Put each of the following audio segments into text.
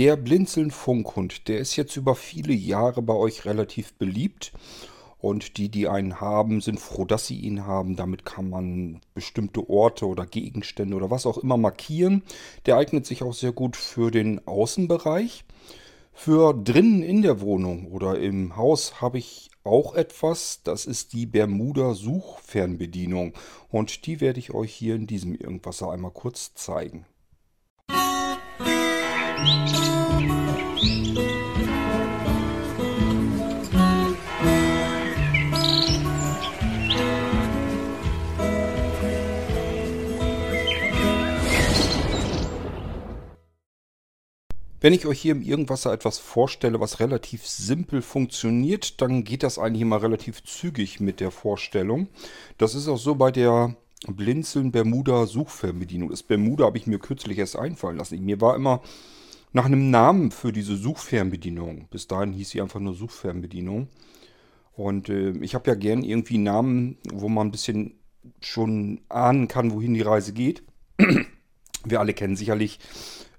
Der Blinzeln-Funkhund, der ist jetzt über viele Jahre bei euch relativ beliebt. Und die, die einen haben, sind froh, dass sie ihn haben. Damit kann man bestimmte Orte oder Gegenstände oder was auch immer markieren. Der eignet sich auch sehr gut für den Außenbereich. Für drinnen in der Wohnung oder im Haus habe ich auch etwas. Das ist die Bermuda Suchfernbedienung. Und die werde ich euch hier in diesem Irgendwasser einmal kurz zeigen. Wenn ich euch hier im Irgendwasser etwas vorstelle, was relativ simpel funktioniert, dann geht das eigentlich immer relativ zügig mit der Vorstellung. Das ist auch so bei der Blinzeln Bermuda Suchfernbedienung. Das Bermuda habe ich mir kürzlich erst einfallen lassen. Mir war immer nach einem Namen für diese Suchfernbedienung. Bis dahin hieß sie einfach nur Suchfernbedienung. Und äh, ich habe ja gern irgendwie Namen, wo man ein bisschen schon ahnen kann, wohin die Reise geht. Wir alle kennen sicherlich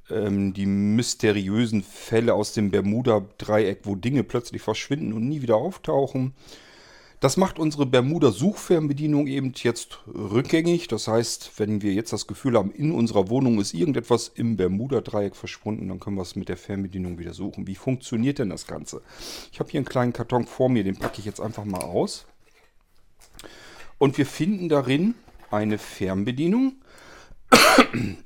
ähm, die mysteriösen Fälle aus dem Bermuda-Dreieck, wo Dinge plötzlich verschwinden und nie wieder auftauchen. Das macht unsere Bermuda-Suchfernbedienung eben jetzt rückgängig. Das heißt, wenn wir jetzt das Gefühl haben, in unserer Wohnung ist irgendetwas im Bermuda-Dreieck verschwunden, dann können wir es mit der Fernbedienung wieder suchen. Wie funktioniert denn das Ganze? Ich habe hier einen kleinen Karton vor mir, den packe ich jetzt einfach mal aus. Und wir finden darin eine Fernbedienung.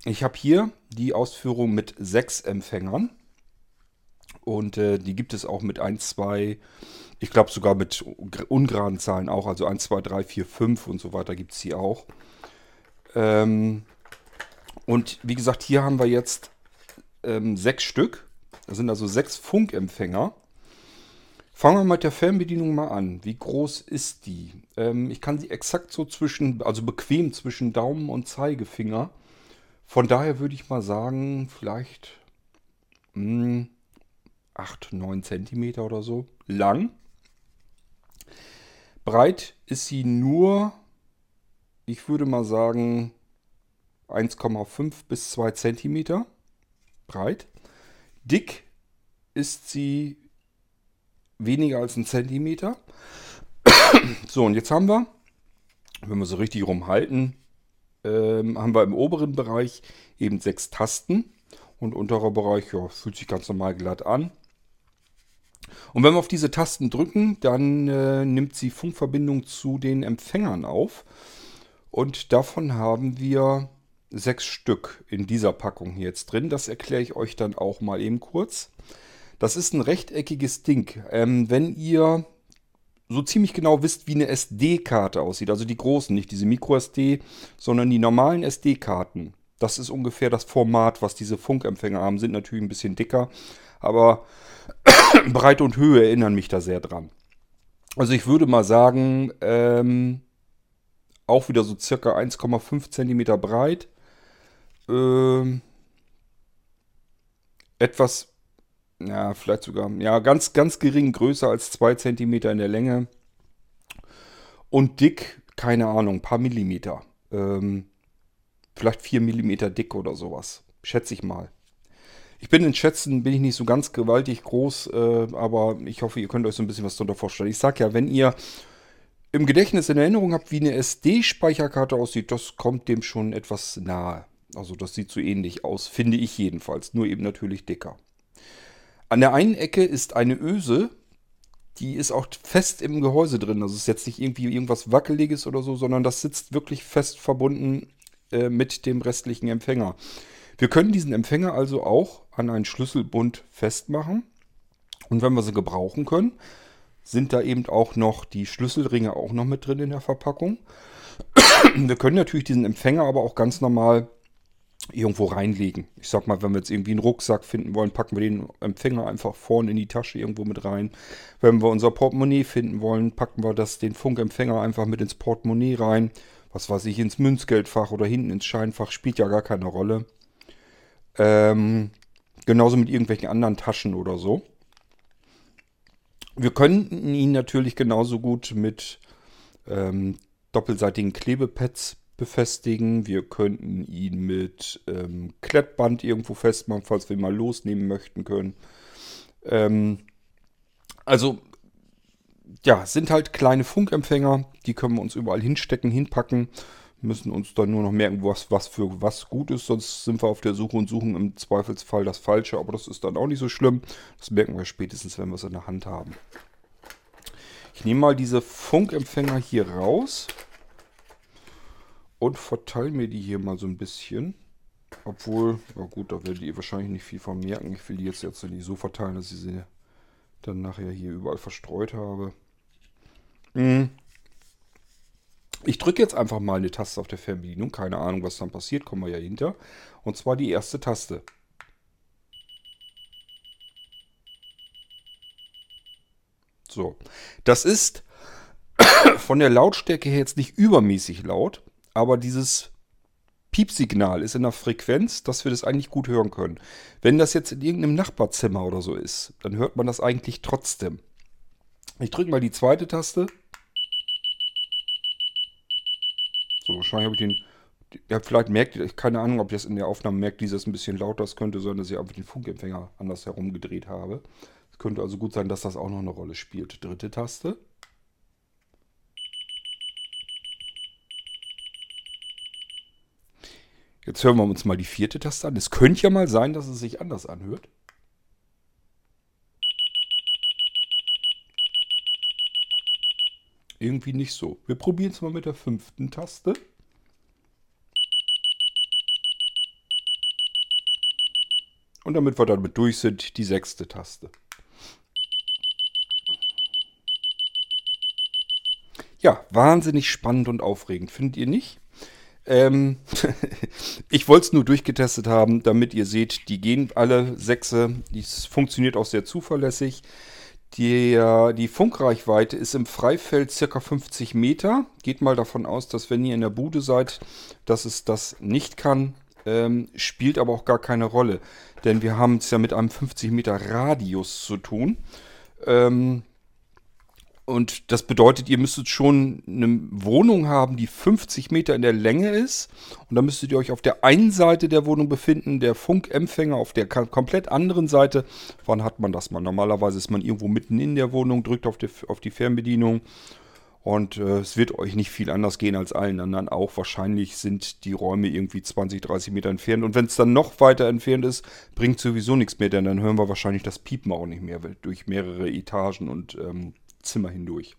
Ich habe hier die Ausführung mit sechs Empfängern. Und äh, die gibt es auch mit 1, 2, ich glaube sogar mit ungeraden Zahlen auch. Also 1, 2, 3, 4, 5 und so weiter gibt es hier auch. Ähm, und wie gesagt, hier haben wir jetzt ähm, sechs Stück. Das sind also sechs Funkempfänger. Fangen wir mit der Fernbedienung mal an. Wie groß ist die? Ähm, ich kann sie exakt so zwischen, also bequem zwischen Daumen und Zeigefinger. Von daher würde ich mal sagen, vielleicht mh, 8, 9 cm oder so lang. Breit ist sie nur, ich würde mal sagen, 1,5 bis 2 cm breit. Dick ist sie weniger als ein Zentimeter. so, und jetzt haben wir, wenn wir so richtig rumhalten, ähm, haben wir im oberen Bereich eben sechs Tasten. Und unterer Bereich ja, fühlt sich ganz normal glatt an. Und wenn wir auf diese Tasten drücken, dann äh, nimmt sie Funkverbindung zu den Empfängern auf. Und davon haben wir sechs Stück in dieser Packung hier jetzt drin. Das erkläre ich euch dann auch mal eben kurz. Das ist ein rechteckiges Ding. Ähm, wenn ihr so ziemlich genau wisst, wie eine SD-Karte aussieht, also die großen, nicht diese Micro-SD, sondern die normalen SD-Karten. Das ist ungefähr das Format, was diese Funkempfänger haben, sind natürlich ein bisschen dicker, aber Breite und Höhe erinnern mich da sehr dran. Also ich würde mal sagen, ähm, auch wieder so circa 1,5 cm breit. Ähm, etwas ja, vielleicht sogar, ja, ganz, ganz gering, größer als 2 cm in der Länge. Und dick, keine Ahnung, paar Millimeter. Ähm, vielleicht 4 mm dick oder sowas. Schätze ich mal. Ich bin in Schätzen, bin ich nicht so ganz gewaltig groß, äh, aber ich hoffe, ihr könnt euch so ein bisschen was darunter vorstellen. Ich sag ja, wenn ihr im Gedächtnis in Erinnerung habt, wie eine SD-Speicherkarte aussieht, das kommt dem schon etwas nahe. Also das sieht so ähnlich aus, finde ich jedenfalls. Nur eben natürlich dicker. An der einen Ecke ist eine Öse, die ist auch fest im Gehäuse drin. Also es ist jetzt nicht irgendwie irgendwas Wackeliges oder so, sondern das sitzt wirklich fest verbunden äh, mit dem restlichen Empfänger. Wir können diesen Empfänger also auch an einen Schlüsselbund festmachen. Und wenn wir sie gebrauchen können, sind da eben auch noch die Schlüsselringe auch noch mit drin in der Verpackung. Wir können natürlich diesen Empfänger aber auch ganz normal irgendwo reinlegen. Ich sag mal, wenn wir jetzt irgendwie einen Rucksack finden wollen, packen wir den Empfänger einfach vorne in die Tasche irgendwo mit rein. Wenn wir unser Portemonnaie finden wollen, packen wir das, den Funkempfänger einfach mit ins Portemonnaie rein. Was weiß ich, ins Münzgeldfach oder hinten ins Scheinfach, spielt ja gar keine Rolle. Ähm, genauso mit irgendwelchen anderen Taschen oder so. Wir könnten ihn natürlich genauso gut mit ähm, doppelseitigen Klebepads befestigen. Wir könnten ihn mit ähm, Klettband irgendwo festmachen, falls wir mal losnehmen möchten können. Ähm, also, ja, sind halt kleine Funkempfänger. Die können wir uns überall hinstecken, hinpacken. Müssen uns dann nur noch merken, was, was für was gut ist. Sonst sind wir auf der Suche und suchen im Zweifelsfall das Falsche. Aber das ist dann auch nicht so schlimm. Das merken wir spätestens, wenn wir es in der Hand haben. Ich nehme mal diese Funkempfänger hier raus und verteile mir die hier mal so ein bisschen. Obwohl, ja gut, da werdet ihr wahrscheinlich nicht viel von merken. Ich will die jetzt, jetzt nicht so verteilen, dass ich sie dann nachher hier überall verstreut habe. Hm. Ich drücke jetzt einfach mal eine Taste auf der Fernbedienung. Keine Ahnung, was dann passiert, kommen wir ja hinter. Und zwar die erste Taste. So, das ist von der Lautstärke her jetzt nicht übermäßig laut aber dieses Piepsignal ist in der Frequenz, dass wir das eigentlich gut hören können. Wenn das jetzt in irgendeinem Nachbarzimmer oder so ist, dann hört man das eigentlich trotzdem. Ich drücke mal die zweite Taste. So, wahrscheinlich habe ich den. Ja, vielleicht merkt ihr, keine Ahnung, ob ihr das in der Aufnahme merkt, dieses ein bisschen lauter ist, könnte sein, dass ich einfach den Funkempfänger anders herumgedreht habe. Es könnte also gut sein, dass das auch noch eine Rolle spielt. Dritte Taste. Jetzt hören wir uns mal die vierte Taste an. Es könnte ja mal sein, dass es sich anders anhört. Irgendwie nicht so. Wir probieren es mal mit der fünften Taste. Und damit wir damit durch sind, die sechste Taste. Ja, wahnsinnig spannend und aufregend, findet ihr nicht? Ähm, ich wollte es nur durchgetestet haben, damit ihr seht, die gehen alle sechse. Es funktioniert auch sehr zuverlässig. Die, die Funkreichweite ist im Freifeld circa 50 Meter. Geht mal davon aus, dass wenn ihr in der Bude seid, dass es das nicht kann. Ähm, spielt aber auch gar keine Rolle. Denn wir haben es ja mit einem 50 Meter Radius zu tun. Ähm, und das bedeutet, ihr müsstet schon eine Wohnung haben, die 50 Meter in der Länge ist. Und da müsstet ihr euch auf der einen Seite der Wohnung befinden, der Funkempfänger auf der komplett anderen Seite. Wann hat man das mal? Normalerweise ist man irgendwo mitten in der Wohnung, drückt auf die, auf die Fernbedienung. Und äh, es wird euch nicht viel anders gehen als allen anderen auch. Wahrscheinlich sind die Räume irgendwie 20, 30 Meter entfernt. Und wenn es dann noch weiter entfernt ist, bringt sowieso nichts mehr, denn dann hören wir wahrscheinlich das Piepen auch nicht mehr durch mehrere Etagen und ähm, Zimmer hindurch.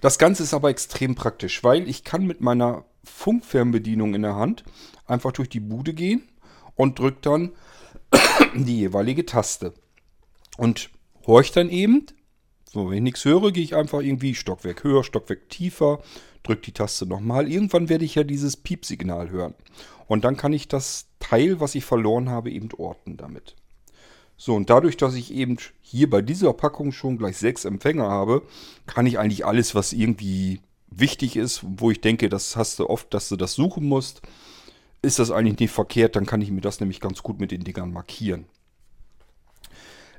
Das Ganze ist aber extrem praktisch, weil ich kann mit meiner Funkfernbedienung in der Hand einfach durch die Bude gehen und drücke dann die jeweilige Taste. Und horch dann eben, so wenn ich nichts höre, gehe ich einfach irgendwie Stockwerk höher, Stockwerk tiefer, drücke die Taste nochmal. Irgendwann werde ich ja dieses Piepsignal hören. Und dann kann ich das Teil, was ich verloren habe, eben orten damit. So, und dadurch, dass ich eben hier bei dieser Packung schon gleich sechs Empfänger habe, kann ich eigentlich alles, was irgendwie wichtig ist, wo ich denke, das hast du oft, dass du das suchen musst, ist das eigentlich nicht verkehrt, dann kann ich mir das nämlich ganz gut mit den Dingern markieren.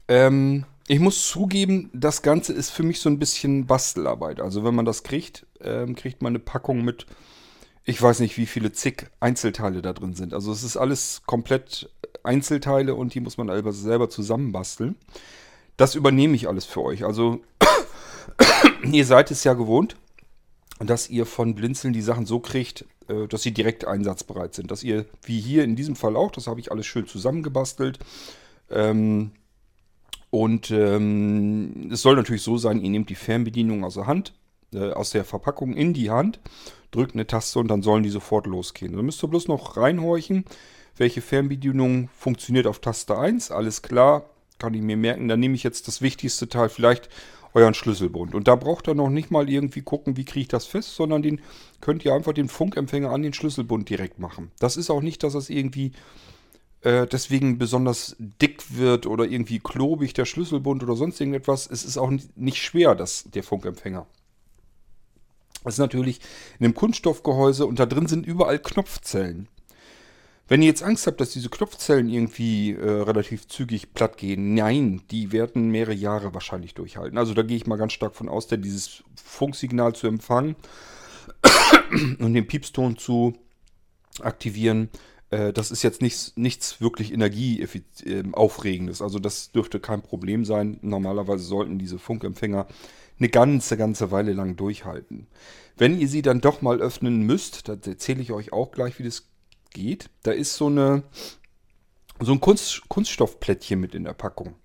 Ähm, ich muss zugeben, das Ganze ist für mich so ein bisschen Bastelarbeit. Also wenn man das kriegt, ähm, kriegt man eine Packung mit ich weiß nicht, wie viele zig Einzelteile da drin sind. Also es ist alles komplett Einzelteile und die muss man selber zusammenbasteln. Das übernehme ich alles für euch. Also ihr seid es ja gewohnt, dass ihr von Blinzeln die Sachen so kriegt, äh, dass sie direkt einsatzbereit sind. Dass ihr, wie hier in diesem Fall auch, das habe ich alles schön zusammengebastelt. Ähm, und ähm, es soll natürlich so sein, ihr nehmt die Fernbedienung aus der Hand, äh, aus der Verpackung in die Hand drückt eine Taste und dann sollen die sofort losgehen. Dann müsst ihr bloß noch reinhorchen, welche Fernbedienung funktioniert auf Taste 1. Alles klar, kann ich mir merken. Dann nehme ich jetzt das wichtigste Teil, vielleicht euren Schlüsselbund. Und da braucht ihr noch nicht mal irgendwie gucken, wie kriege ich das fest, sondern den könnt ihr einfach den Funkempfänger an den Schlüsselbund direkt machen. Das ist auch nicht, dass das irgendwie äh, deswegen besonders dick wird oder irgendwie klobig der Schlüsselbund oder sonst irgendetwas. Es ist auch nicht schwer, das, der Funkempfänger. Das ist natürlich in einem Kunststoffgehäuse und da drin sind überall Knopfzellen. Wenn ihr jetzt Angst habt, dass diese Knopfzellen irgendwie äh, relativ zügig platt gehen, nein, die werden mehrere Jahre wahrscheinlich durchhalten. Also da gehe ich mal ganz stark von aus, denn dieses Funksignal zu empfangen und den Piepston zu aktivieren. Äh, das ist jetzt nichts, nichts wirklich energieaufregendes. Also das dürfte kein Problem sein. Normalerweise sollten diese Funkempfänger eine ganze, ganze Weile lang durchhalten. Wenn ihr sie dann doch mal öffnen müsst, da erzähle ich euch auch gleich, wie das geht. Da ist so eine so ein Kunst, Kunststoffplättchen mit in der Packung.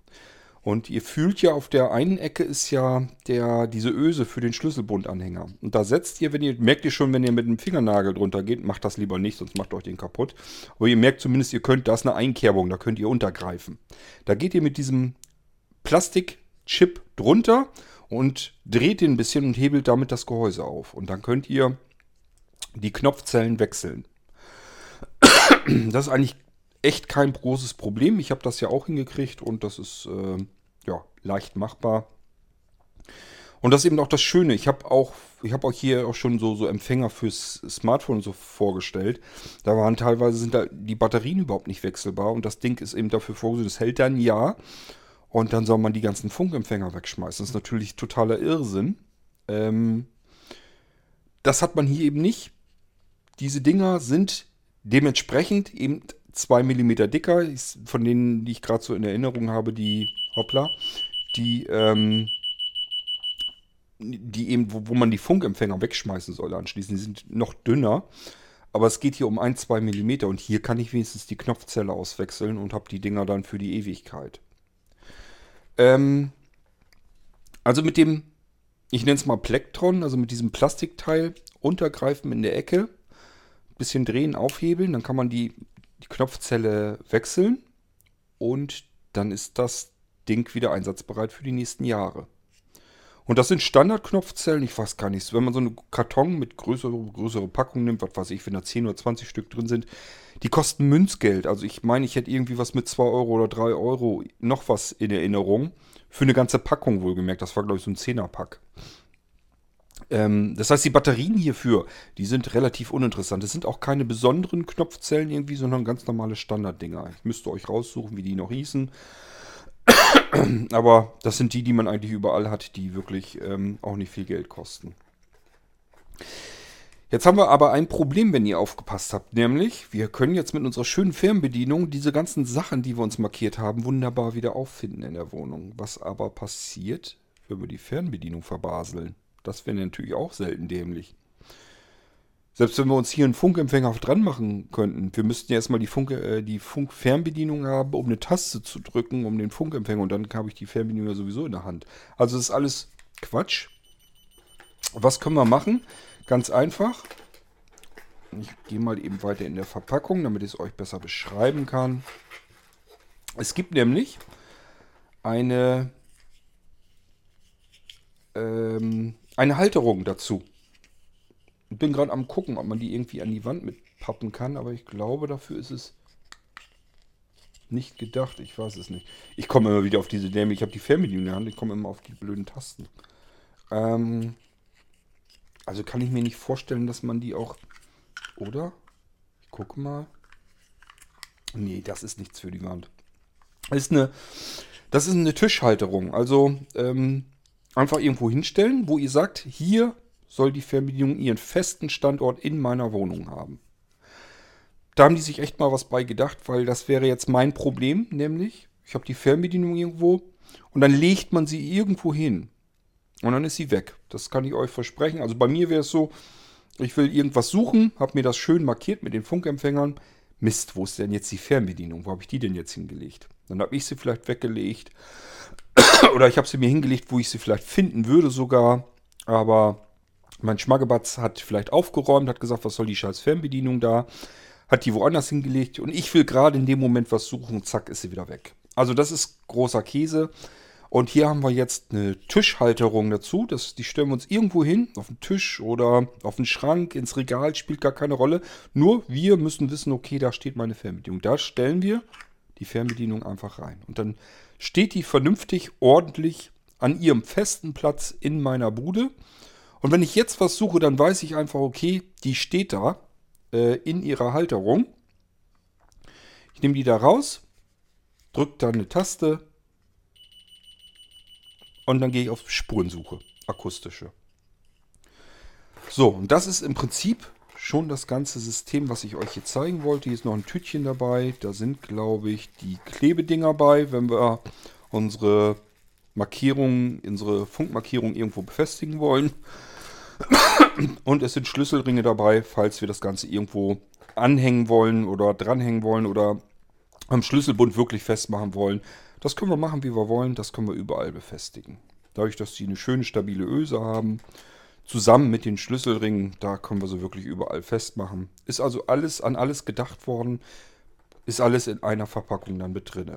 Und ihr fühlt ja, auf der einen Ecke ist ja der, diese Öse für den Schlüsselbundanhänger. Und da setzt ihr, wenn ihr, merkt ihr schon, wenn ihr mit dem Fingernagel drunter geht, macht das lieber nicht, sonst macht euch den kaputt. Aber ihr merkt zumindest, ihr könnt, da ist eine Einkerbung, da könnt ihr untergreifen. Da geht ihr mit diesem Plastikchip drunter und dreht den ein bisschen und hebelt damit das Gehäuse auf. Und dann könnt ihr die Knopfzellen wechseln. Das ist eigentlich echt kein großes Problem. Ich habe das ja auch hingekriegt und das ist äh, ja, leicht machbar. Und das ist eben auch das Schöne. Ich habe auch, ich habe auch hier auch schon so, so Empfänger fürs Smartphone so vorgestellt. Da waren teilweise sind da die Batterien überhaupt nicht wechselbar und das Ding ist eben dafür vorgesehen, das hält dann ja. Und dann soll man die ganzen Funkempfänger wegschmeißen. Das ist natürlich totaler Irrsinn. Ähm, das hat man hier eben nicht. Diese Dinger sind dementsprechend eben 2 mm dicker, von denen, die ich gerade so in Erinnerung habe, die, hoppla, die, ähm, die eben, wo, wo man die Funkempfänger wegschmeißen soll anschließend, die sind noch dünner. Aber es geht hier um 1, 2 mm und hier kann ich wenigstens die Knopfzelle auswechseln und habe die Dinger dann für die Ewigkeit. Ähm, also mit dem, ich nenne es mal Plektron, also mit diesem Plastikteil untergreifen in der Ecke, bisschen drehen, aufhebeln, dann kann man die die Knopfzelle wechseln und dann ist das Ding wieder einsatzbereit für die nächsten Jahre. Und das sind Standardknopfzellen, ich weiß gar nicht, wenn man so einen Karton mit größere, größere Packung nimmt, was weiß ich, wenn da 10 oder 20 Stück drin sind, die kosten Münzgeld. Also ich meine, ich hätte irgendwie was mit 2 Euro oder 3 Euro noch was in Erinnerung. Für eine ganze Packung wohlgemerkt. Das war, glaube ich, so ein 10er-Pack. Ähm, das heißt, die Batterien hierfür, die sind relativ uninteressant. Es sind auch keine besonderen Knopfzellen irgendwie, sondern ganz normale Standarddinger. Ich müsste euch raussuchen, wie die noch hießen. Aber das sind die, die man eigentlich überall hat, die wirklich ähm, auch nicht viel Geld kosten. Jetzt haben wir aber ein Problem, wenn ihr aufgepasst habt, nämlich wir können jetzt mit unserer schönen Fernbedienung diese ganzen Sachen, die wir uns markiert haben, wunderbar wieder auffinden in der Wohnung. Was aber passiert, wenn wir die Fernbedienung verbaseln? Das wäre natürlich auch selten dämlich. Selbst wenn wir uns hier einen Funkempfänger dran machen könnten, wir müssten ja erstmal die, Funk, äh, die Funkfernbedienung haben, um eine Taste zu drücken, um den Funkempfänger und dann habe ich die Fernbedienung ja sowieso in der Hand. Also das ist alles Quatsch. Was können wir machen? Ganz einfach. Ich gehe mal eben weiter in der Verpackung, damit ich es euch besser beschreiben kann. Es gibt nämlich eine ähm, eine Halterung dazu. Ich bin gerade am gucken, ob man die irgendwie an die Wand mitpappen kann, aber ich glaube, dafür ist es nicht gedacht. Ich weiß es nicht. Ich komme immer wieder auf diese Dämme. Ich habe die Fernbedienung in der Hand. Ich komme immer auf die blöden Tasten. Ähm, also kann ich mir nicht vorstellen, dass man die auch... Oder? Ich gucke mal. Nee, das ist nichts für die Wand. Das ist eine, das ist eine Tischhalterung. Also ähm, einfach irgendwo hinstellen, wo ihr sagt, hier soll die Fernbedienung ihren festen Standort in meiner Wohnung haben. Da haben die sich echt mal was bei gedacht, weil das wäre jetzt mein Problem, nämlich ich habe die Fernbedienung irgendwo und dann legt man sie irgendwo hin und dann ist sie weg. Das kann ich euch versprechen. Also bei mir wäre es so, ich will irgendwas suchen, habe mir das schön markiert mit den Funkempfängern. Mist, wo ist denn jetzt die Fernbedienung? Wo habe ich die denn jetzt hingelegt? Dann habe ich sie vielleicht weggelegt. Oder ich habe sie mir hingelegt, wo ich sie vielleicht finden würde sogar. Aber mein Schmaggebatz hat vielleicht aufgeräumt, hat gesagt, was soll die scheiß Fernbedienung da. Hat die woanders hingelegt. Und ich will gerade in dem Moment was suchen. Zack, ist sie wieder weg. Also das ist großer Käse. Und hier haben wir jetzt eine Tischhalterung dazu. Das, die stellen wir uns irgendwo hin, auf den Tisch oder auf den Schrank, ins Regal, spielt gar keine Rolle. Nur wir müssen wissen, okay, da steht meine Fernbedienung. Da stellen wir die Fernbedienung einfach rein. Und dann steht die vernünftig, ordentlich an ihrem festen Platz in meiner Bude. Und wenn ich jetzt was suche, dann weiß ich einfach, okay, die steht da äh, in ihrer Halterung. Ich nehme die da raus, drücke da eine Taste und dann gehe ich auf Spurensuche, akustische. So, und das ist im Prinzip schon das ganze System, was ich euch hier zeigen wollte. Hier ist noch ein Tütchen dabei. Da sind, glaube ich, die Klebedinger bei, wenn wir unsere Markierungen, unsere Funkmarkierung irgendwo befestigen wollen. Und es sind Schlüsselringe dabei, falls wir das Ganze irgendwo anhängen wollen oder dranhängen wollen oder am Schlüsselbund wirklich festmachen wollen. Das können wir machen, wie wir wollen. Das können wir überall befestigen. Dadurch, dass sie eine schöne, stabile Öse haben, zusammen mit den Schlüsselringen, da können wir sie wirklich überall festmachen. Ist also alles an alles gedacht worden. Ist alles in einer Verpackung dann mit drin.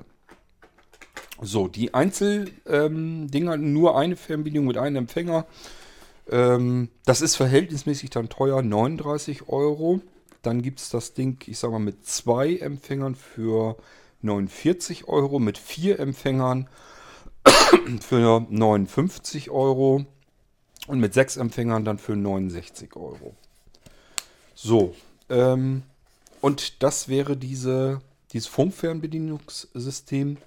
So, die Einzeldinger, ähm, nur eine Fernbedienung mit einem Empfänger. Ähm, das ist verhältnismäßig dann teuer, 39 Euro. Dann gibt es das Ding, ich sag mal, mit zwei Empfängern für 49 Euro, mit vier Empfängern für 59 Euro und mit sechs Empfängern dann für 69 Euro. So, ähm, und das wäre diese, dieses Funkfernbedienungssystem.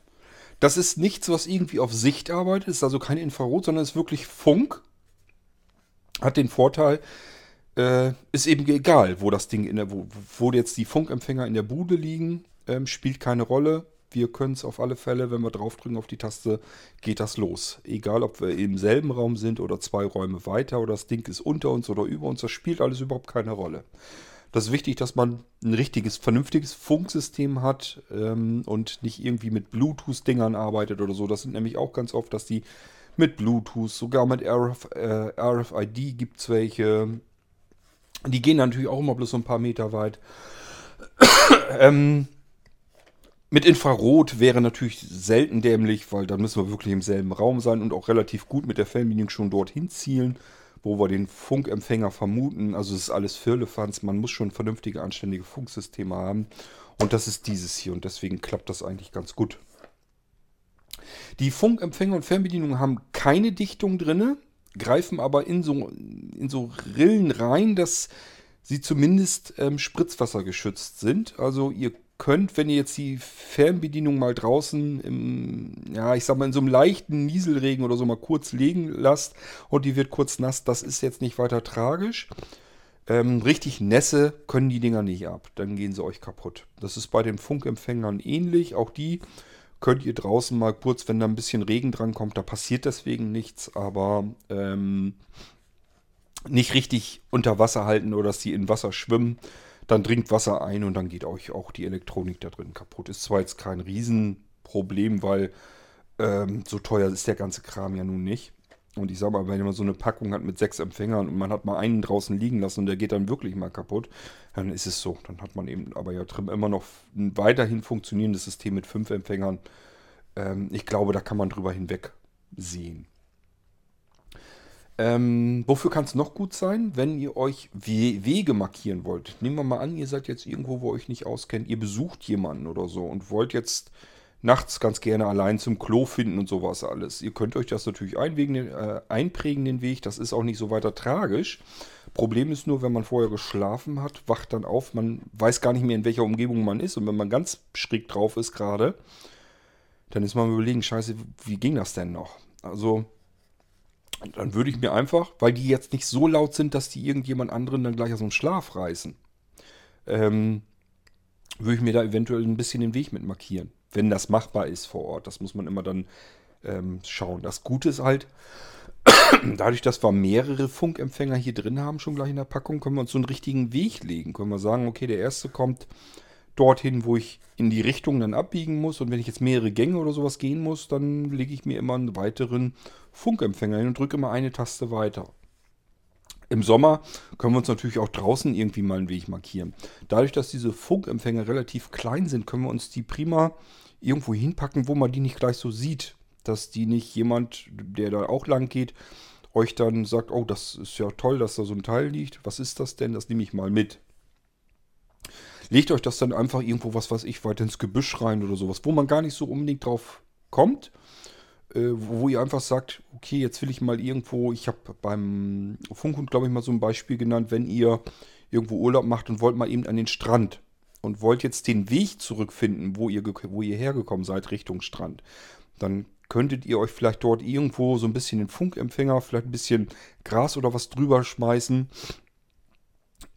Das ist nichts, was irgendwie auf Sicht arbeitet, ist also kein Infrarot, sondern ist wirklich Funk. Hat den Vorteil, äh, ist eben egal, wo das Ding in der, wo, wo jetzt die Funkempfänger in der Bude liegen, ähm, spielt keine Rolle. Wir können es auf alle Fälle, wenn wir draufdrücken auf die Taste, geht das los. Egal, ob wir im selben Raum sind oder zwei Räume weiter oder das Ding ist unter uns oder über uns, das spielt alles überhaupt keine Rolle. Das ist wichtig, dass man ein richtiges, vernünftiges Funksystem hat ähm, und nicht irgendwie mit Bluetooth-Dingern arbeitet oder so. Das sind nämlich auch ganz oft, dass die mit Bluetooth, sogar mit RF, äh, RFID gibt es welche. Die gehen natürlich auch immer bloß so ein paar Meter weit. ähm, mit Infrarot wäre natürlich selten dämlich, weil dann müssen wir wirklich im selben Raum sein und auch relativ gut mit der Fernbedienung schon dorthin zielen, wo wir den Funkempfänger vermuten. Also es ist alles Firlefanz, man muss schon vernünftige, anständige Funksysteme haben. Und das ist dieses hier und deswegen klappt das eigentlich ganz gut. Die Funkempfänger und Fernbedienungen haben keine Dichtung drinne greifen aber in so, in so Rillen rein, dass sie zumindest ähm, Spritzwasser geschützt sind. Also ihr könnt, wenn ihr jetzt die Fernbedienung mal draußen im, ja, ich sag mal, in so einem leichten Nieselregen oder so mal kurz legen lasst und die wird kurz nass, das ist jetzt nicht weiter tragisch. Ähm, richtig Nässe können die Dinger nicht ab, dann gehen sie euch kaputt. Das ist bei den Funkempfängern ähnlich. Auch die könnt ihr draußen mal kurz, wenn da ein bisschen Regen dran kommt, da passiert deswegen nichts, aber ähm, nicht richtig unter Wasser halten oder dass die in Wasser schwimmen. Dann dringt Wasser ein und dann geht euch auch die Elektronik da drin kaputt. Ist zwar jetzt kein Riesenproblem, weil ähm, so teuer ist der ganze Kram ja nun nicht. Und ich sag mal, wenn man so eine Packung hat mit sechs Empfängern und man hat mal einen draußen liegen lassen und der geht dann wirklich mal kaputt, dann ist es so. Dann hat man eben aber ja drin immer noch ein weiterhin funktionierendes System mit fünf Empfängern. Ähm, ich glaube, da kann man drüber hinweg sehen. Ähm, wofür kann es noch gut sein, wenn ihr euch We Wege markieren wollt? Nehmen wir mal an, ihr seid jetzt irgendwo, wo ihr euch nicht auskennt, ihr besucht jemanden oder so und wollt jetzt nachts ganz gerne allein zum Klo finden und sowas alles. Ihr könnt euch das natürlich einwegen, äh, einprägen, den Weg. Das ist auch nicht so weiter tragisch. Problem ist nur, wenn man vorher geschlafen hat, wacht dann auf, man weiß gar nicht mehr, in welcher Umgebung man ist. Und wenn man ganz schräg drauf ist gerade, dann ist man überlegen, scheiße, wie ging das denn noch? Also, dann würde ich mir einfach, weil die jetzt nicht so laut sind, dass die irgendjemand anderen dann gleich aus dem Schlaf reißen, ähm, würde ich mir da eventuell ein bisschen den Weg mit markieren wenn das machbar ist vor Ort. Das muss man immer dann ähm, schauen. Das Gute ist halt, dadurch, dass wir mehrere Funkempfänger hier drin haben, schon gleich in der Packung, können wir uns so einen richtigen Weg legen. Können wir sagen, okay, der erste kommt dorthin, wo ich in die Richtung dann abbiegen muss. Und wenn ich jetzt mehrere Gänge oder sowas gehen muss, dann lege ich mir immer einen weiteren Funkempfänger hin und drücke immer eine Taste weiter. Im Sommer können wir uns natürlich auch draußen irgendwie mal einen Weg markieren. Dadurch, dass diese Funkempfänger relativ klein sind, können wir uns die prima irgendwo hinpacken, wo man die nicht gleich so sieht. Dass die nicht jemand, der da auch lang geht, euch dann sagt, oh, das ist ja toll, dass da so ein Teil liegt. Was ist das denn? Das nehme ich mal mit. Legt euch das dann einfach irgendwo, was weiß ich, weiter ins Gebüsch rein oder sowas, wo man gar nicht so unbedingt drauf kommt äh, wo ihr einfach sagt, okay, jetzt will ich mal irgendwo, ich habe beim Funkhund, glaube ich, mal so ein Beispiel genannt, wenn ihr irgendwo Urlaub macht und wollt mal eben an den Strand und wollt jetzt den Weg zurückfinden, wo ihr, wo ihr hergekommen seid, Richtung Strand, dann könntet ihr euch vielleicht dort irgendwo so ein bisschen den Funkempfänger, vielleicht ein bisschen Gras oder was drüber schmeißen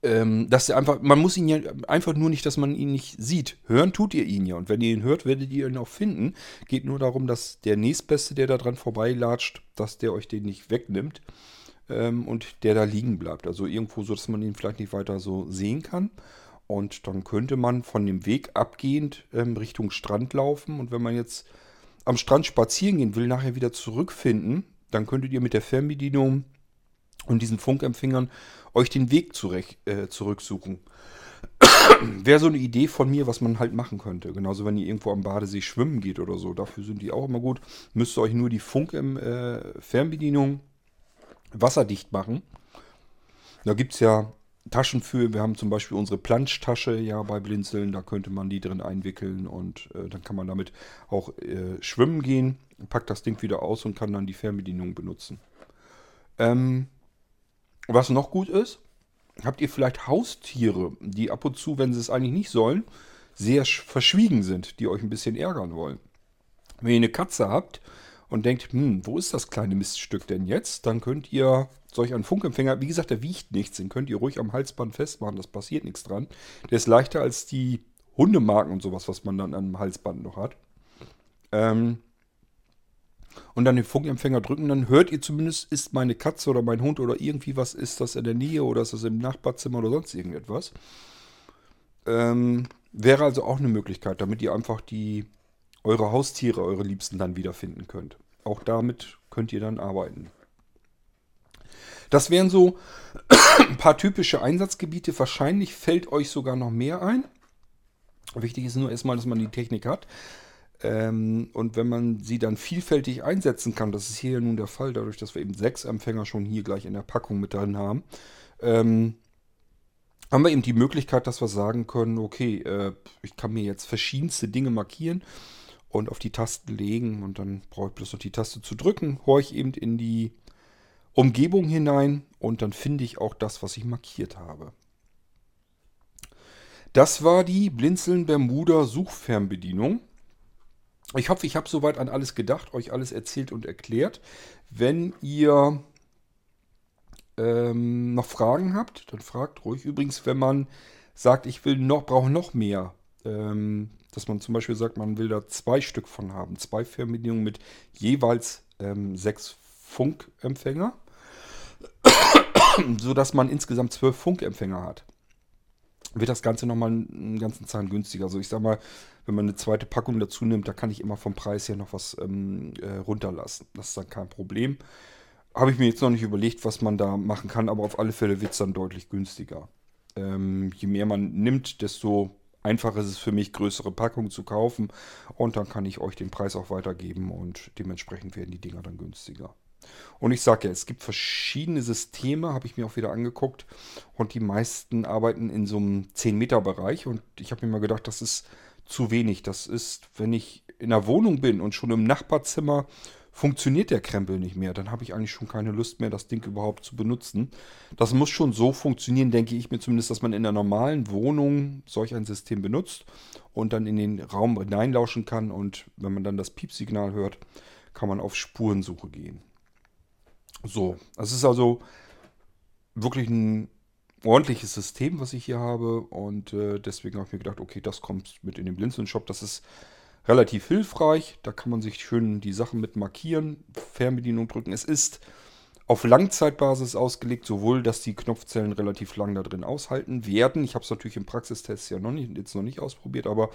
ähm, dass er einfach, man muss ihn ja einfach nur nicht, dass man ihn nicht sieht. Hören tut ihr ihn ja. Und wenn ihr ihn hört, werdet ihr ihn auch finden. Geht nur darum, dass der nächstbeste, der da dran vorbeilatscht, dass der euch den nicht wegnimmt ähm, und der da liegen bleibt. Also irgendwo so, dass man ihn vielleicht nicht weiter so sehen kann. Und dann könnte man von dem Weg abgehend ähm, Richtung Strand laufen. Und wenn man jetzt am Strand spazieren gehen will, nachher wieder zurückfinden, dann könntet ihr mit der Fernbedienung und diesen Funkempfängern euch den Weg zurecht, äh, zurücksuchen. Wäre so eine Idee von mir, was man halt machen könnte. Genauso, wenn ihr irgendwo am Badesee schwimmen geht oder so. Dafür sind die auch immer gut. Müsst ihr euch nur die Funk-Fernbedienung äh, wasserdicht machen. Da gibt es ja Taschen für. Wir haben zum Beispiel unsere Planschtasche ja bei Blinzeln. Da könnte man die drin einwickeln und äh, dann kann man damit auch äh, schwimmen gehen. Packt das Ding wieder aus und kann dann die Fernbedienung benutzen. Ähm, was noch gut ist, habt ihr vielleicht Haustiere, die ab und zu, wenn sie es eigentlich nicht sollen, sehr verschwiegen sind, die euch ein bisschen ärgern wollen. Wenn ihr eine Katze habt und denkt, hm, wo ist das kleine Miststück denn jetzt? Dann könnt ihr solch einen Funkempfänger, wie gesagt, der wiegt nichts, den könnt ihr ruhig am Halsband festmachen, das passiert nichts dran. Der ist leichter als die Hundemarken und sowas, was man dann am Halsband noch hat. Ähm, und dann den Funkempfänger drücken, dann hört ihr zumindest, ist meine Katze oder mein Hund oder irgendwie was, ist das in der Nähe oder ist das im Nachbarzimmer oder sonst irgendetwas. Ähm, wäre also auch eine Möglichkeit, damit ihr einfach die eure Haustiere, eure Liebsten dann wiederfinden könnt. Auch damit könnt ihr dann arbeiten. Das wären so ein paar typische Einsatzgebiete. Wahrscheinlich fällt euch sogar noch mehr ein. Wichtig ist nur erstmal, dass man die Technik hat. Ähm, und wenn man sie dann vielfältig einsetzen kann, das ist hier nun der Fall, dadurch, dass wir eben sechs Empfänger schon hier gleich in der Packung mit drin haben, ähm, haben wir eben die Möglichkeit, dass wir sagen können, okay, äh, ich kann mir jetzt verschiedenste Dinge markieren und auf die Tasten legen und dann brauche ich bloß noch die Taste zu drücken, horche ich eben in die Umgebung hinein und dann finde ich auch das, was ich markiert habe. Das war die Blinzeln Bermuda Suchfernbedienung. Ich hoffe, ich habe soweit an alles gedacht, euch alles erzählt und erklärt. Wenn ihr ähm, noch Fragen habt, dann fragt ruhig. Übrigens, wenn man sagt, ich will noch, brauche noch mehr, ähm, dass man zum Beispiel sagt, man will da zwei Stück von haben, zwei Fernbedienungen mit jeweils ähm, sechs Funkempfänger, sodass man insgesamt zwölf Funkempfänger hat wird das Ganze nochmal einen ganzen Zahn günstiger. Also ich sag mal, wenn man eine zweite Packung dazu nimmt, da kann ich immer vom Preis her noch was ähm, äh, runterlassen. Das ist dann kein Problem. Habe ich mir jetzt noch nicht überlegt, was man da machen kann, aber auf alle Fälle wird es dann deutlich günstiger. Ähm, je mehr man nimmt, desto einfacher ist es für mich, größere Packungen zu kaufen. Und dann kann ich euch den Preis auch weitergeben und dementsprechend werden die Dinger dann günstiger. Und ich sage ja, es gibt verschiedene Systeme, habe ich mir auch wieder angeguckt. Und die meisten arbeiten in so einem 10-Meter-Bereich. Und ich habe mir mal gedacht, das ist zu wenig. Das ist, wenn ich in der Wohnung bin und schon im Nachbarzimmer funktioniert der Krempel nicht mehr. Dann habe ich eigentlich schon keine Lust mehr, das Ding überhaupt zu benutzen. Das muss schon so funktionieren, denke ich mir zumindest, dass man in der normalen Wohnung solch ein System benutzt und dann in den Raum hineinlauschen kann. Und wenn man dann das Piepsignal hört, kann man auf Spurensuche gehen. So, es ist also wirklich ein ordentliches System, was ich hier habe. Und äh, deswegen habe ich mir gedacht, okay, das kommt mit in den Blinzeln-Shop. Das ist relativ hilfreich. Da kann man sich schön die Sachen mit markieren, Fernbedienung drücken. Es ist auf Langzeitbasis ausgelegt, sowohl, dass die Knopfzellen relativ lang da drin aushalten werden. Ich habe es natürlich im Praxistest ja noch nicht, jetzt noch nicht ausprobiert, aber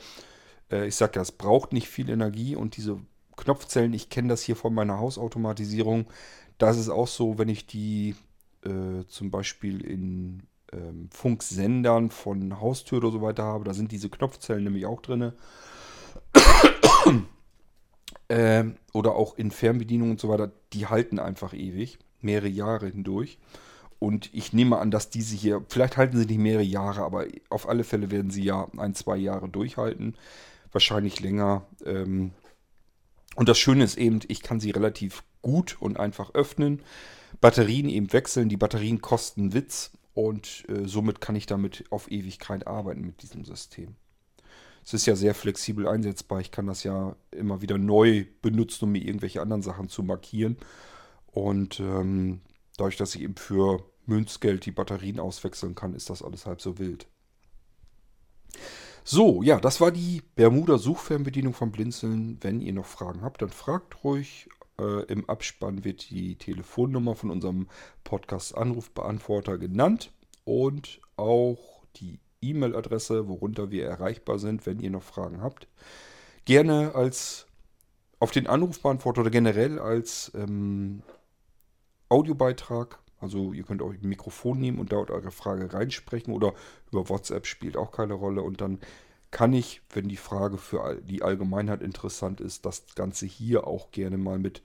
äh, ich sage ja, es braucht nicht viel Energie und diese Knopfzellen, ich kenne das hier von meiner Hausautomatisierung, da ist es auch so, wenn ich die äh, zum Beispiel in ähm, Funksendern von Haustür oder so weiter habe, da sind diese Knopfzellen nämlich auch drin. ähm, oder auch in Fernbedienungen und so weiter, die halten einfach ewig, mehrere Jahre hindurch. Und ich nehme an, dass diese hier, vielleicht halten sie nicht mehrere Jahre, aber auf alle Fälle werden sie ja ein, zwei Jahre durchhalten. Wahrscheinlich länger. Ähm, und das Schöne ist eben, ich kann sie relativ gut und einfach öffnen. Batterien eben wechseln. Die Batterien kosten Witz und äh, somit kann ich damit auf Ewigkeit arbeiten mit diesem System. Es ist ja sehr flexibel einsetzbar. Ich kann das ja immer wieder neu benutzen, um mir irgendwelche anderen Sachen zu markieren. Und ähm, dadurch, dass ich eben für Münzgeld die Batterien auswechseln kann, ist das alles halb so wild. So, ja, das war die Bermuda-Suchfernbedienung von Blinzeln. Wenn ihr noch Fragen habt, dann fragt ruhig. Äh, Im Abspann wird die Telefonnummer von unserem Podcast-Anrufbeantworter genannt und auch die E-Mail-Adresse, worunter wir erreichbar sind, wenn ihr noch Fragen habt. Gerne als auf den Anrufbeantworter oder generell als ähm, Audiobeitrag. Also ihr könnt auch ein Mikrofon nehmen und dort eure Frage reinsprechen oder über WhatsApp spielt auch keine Rolle. Und dann kann ich, wenn die Frage für die Allgemeinheit interessant ist, das Ganze hier auch gerne mal mit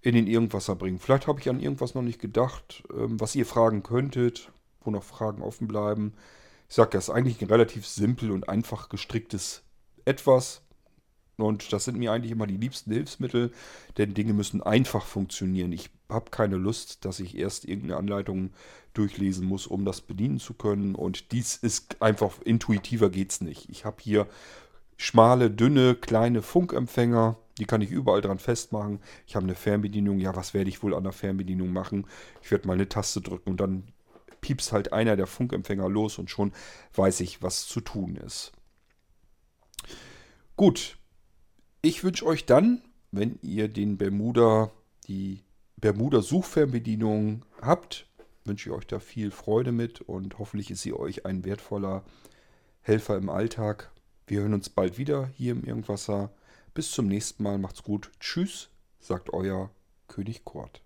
in den Irgendwasser bringen. Vielleicht habe ich an irgendwas noch nicht gedacht, ähm, was ihr fragen könntet, wo noch Fragen offen bleiben. Ich sage, das ist eigentlich ein relativ simpel und einfach gestricktes Etwas. Und das sind mir eigentlich immer die liebsten Hilfsmittel, denn Dinge müssen einfach funktionieren. Ich habe keine Lust, dass ich erst irgendeine Anleitung durchlesen muss, um das bedienen zu können. Und dies ist einfach intuitiver geht es nicht. Ich habe hier schmale, dünne, kleine Funkempfänger. Die kann ich überall dran festmachen. Ich habe eine Fernbedienung. Ja, was werde ich wohl an der Fernbedienung machen? Ich werde mal eine Taste drücken und dann piepst halt einer der Funkempfänger los und schon weiß ich, was zu tun ist. Gut, ich wünsche euch dann, wenn ihr den Bermuda, die Bermuda Suchfernbedienung habt, wünsche ich euch da viel Freude mit und hoffentlich ist sie euch ein wertvoller Helfer im Alltag. Wir hören uns bald wieder hier im Irgendwasser. Bis zum nächsten Mal. Macht's gut. Tschüss, sagt euer König Kurt.